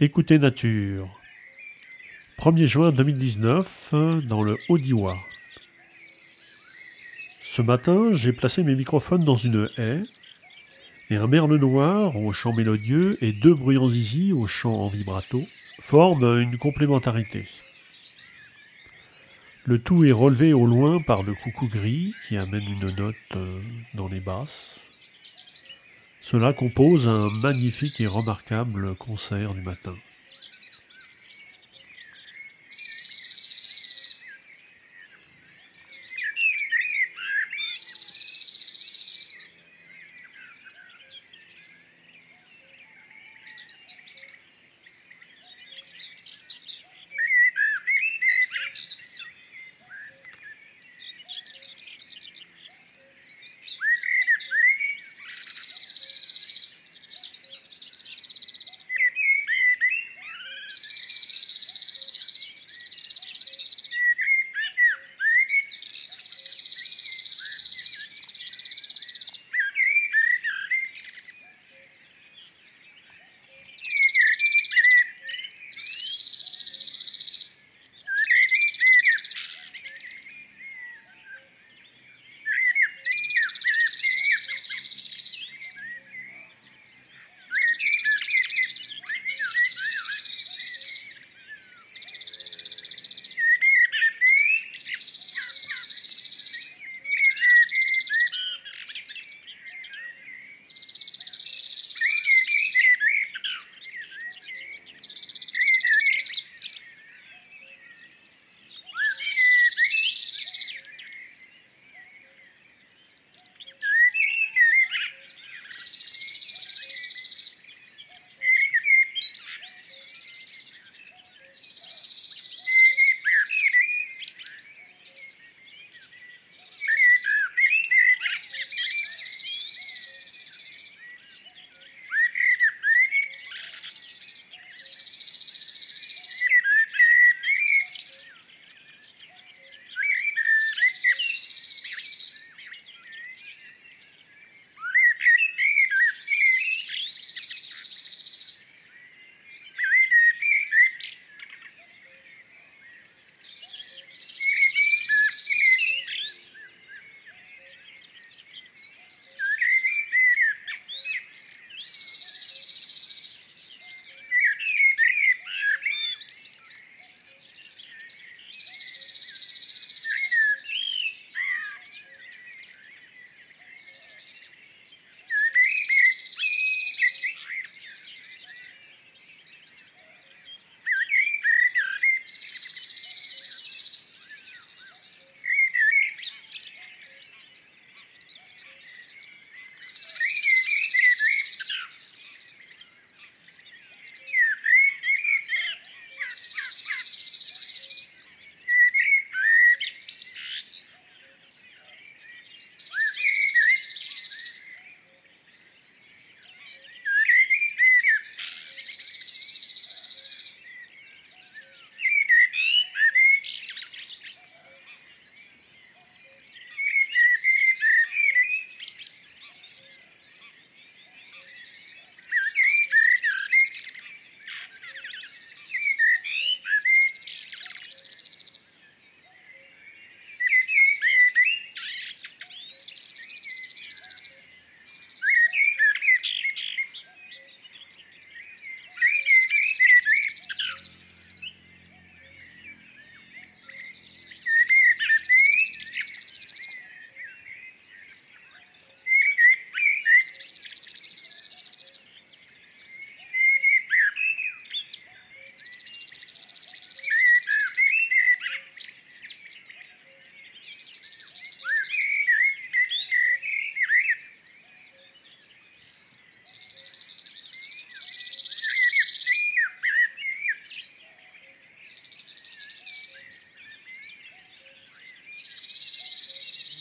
Écoutez Nature. 1er juin 2019, dans le Haut-Diois. Ce matin, j'ai placé mes microphones dans une haie, et un merle noir au chant mélodieux et deux bruyants zizi au chant en vibrato forment une complémentarité. Le tout est relevé au loin par le coucou gris qui amène une note euh, dans les basses. Cela compose un magnifique et remarquable concert du matin.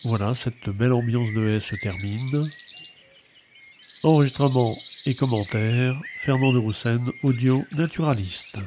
Voilà, cette belle ambiance de haie se termine. Enregistrement et commentaires, Fernand de Roussen, audio naturaliste.